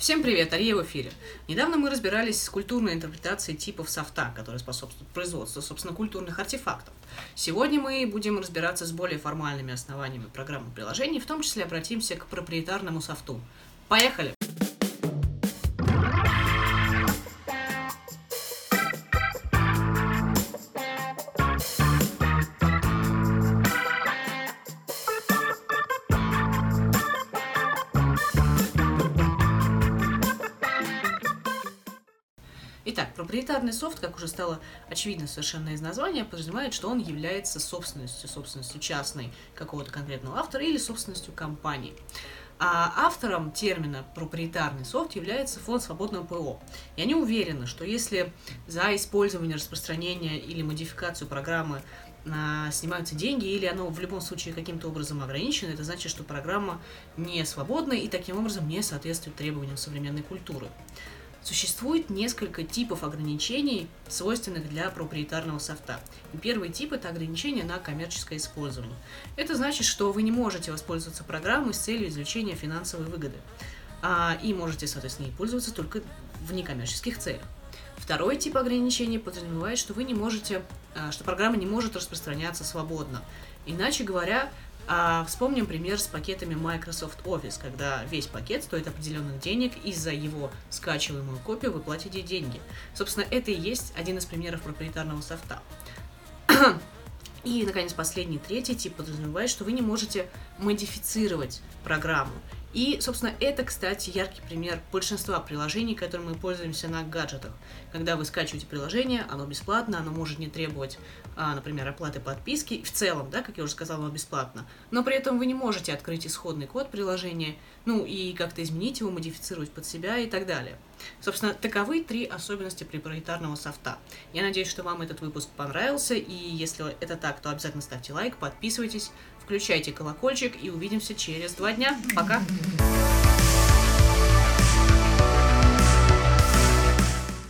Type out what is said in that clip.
Всем привет, Ария в эфире. Недавно мы разбирались с культурной интерпретацией типов софта, которые способствуют производству, собственно, культурных артефактов. Сегодня мы будем разбираться с более формальными основаниями программы приложений, в том числе обратимся к проприетарному софту. Поехали! Итак, проприетарный софт, как уже стало очевидно совершенно из названия, подразумевает, что он является собственностью, собственностью частной какого-то конкретного автора или собственностью компании. А автором термина проприетарный софт является фонд свободного ПО. И они уверены, что если за использование, распространение или модификацию программы а, снимаются деньги, или оно в любом случае каким-то образом ограничено, это значит, что программа не свободна и таким образом не соответствует требованиям современной культуры. Существует несколько типов ограничений, свойственных для проприетарного софта. И первый тип – это ограничение на коммерческое использование. Это значит, что вы не можете воспользоваться программой с целью извлечения финансовой выгоды. А, и можете, соответственно, ей пользоваться только в некоммерческих целях. Второй тип ограничений подразумевает, что вы не можете, а, что программа не может распространяться свободно. Иначе говоря, а вспомним пример с пакетами Microsoft Office, когда весь пакет стоит определенных денег, и за его скачиваемую копию вы платите деньги. Собственно, это и есть один из примеров проприетарного софта. И, наконец, последний, третий тип подразумевает, что вы не можете модифицировать программу. И, собственно, это, кстати, яркий пример большинства приложений, которыми мы пользуемся на гаджетах. Когда вы скачиваете приложение, оно бесплатно, оно может не требовать, а, например, оплаты подписки. В целом, да, как я уже сказала, оно бесплатно. Но при этом вы не можете открыть исходный код приложения, ну и как-то изменить его, модифицировать под себя и так далее. Собственно, таковы три особенности проприетарного софта. Я надеюсь, что вам этот выпуск понравился, и если это так, то обязательно ставьте лайк, подписывайтесь, включайте колокольчик и увидимся через два дня. Пока!